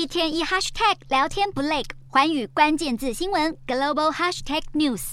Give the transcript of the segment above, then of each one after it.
一天一 hashtag 聊天不累，环宇关键字新闻 global hashtag news。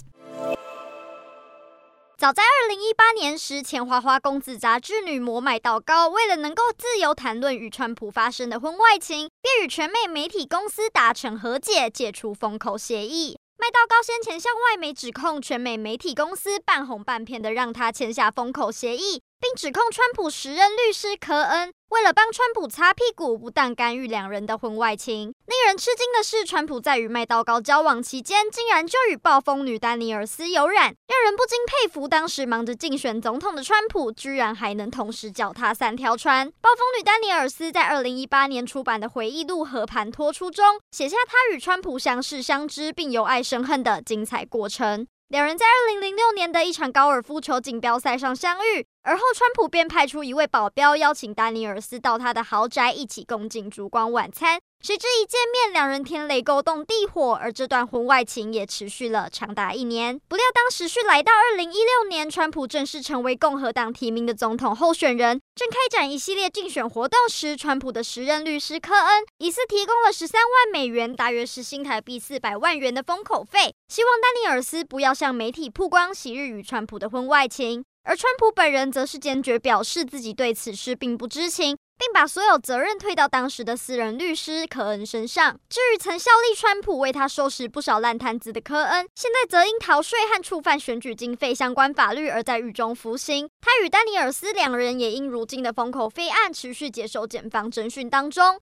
早在二零一八年时，前花花公子杂志女模麦道高为了能够自由谈论与川普发生的婚外情，便与全美媒体公司达成和解，解除封口协议。麦道高先前向外媒指控全美媒体公司半哄半骗的让他签下封口协议。并指控川普时任律师科恩为了帮川普擦屁股，不但干预两人的婚外情。令人吃惊的是，川普在与麦道高交往期间，竟然就与暴风女丹尼尔斯有染，让人不禁佩服。当时忙着竞选总统的川普，居然还能同时脚踏三条船。暴风女丹尼尔斯在二零一八年出版的回忆录《和盘托出》中，写下她与川普相识相知，并由爱生恨的精彩过程。两人在二零零六年的一场高尔夫球锦标赛上相遇。而后，川普便派出一位保镖，邀请丹尼尔斯到他的豪宅一起共进烛光晚餐。谁知一见面，两人天雷勾动地火，而这段婚外情也持续了长达一年。不料，当时序来到二零一六年，川普正式成为共和党提名的总统候选人，正开展一系列竞选活动时，川普的时任律师科恩疑似提供了十三万美元，大约是新台币四百万元的封口费，希望丹尼尔斯不要向媒体曝光昔日与川普的婚外情。而川普本人则是坚决表示自己对此事并不知情，并把所有责任推到当时的私人律师科恩身上。至于曾效力川普、为他收拾不少烂摊子的科恩，现在则因逃税和触犯选举经费相关法律而在狱中服刑。他与丹尼尔斯两人也因如今的封口费案持续接受检方侦讯当中。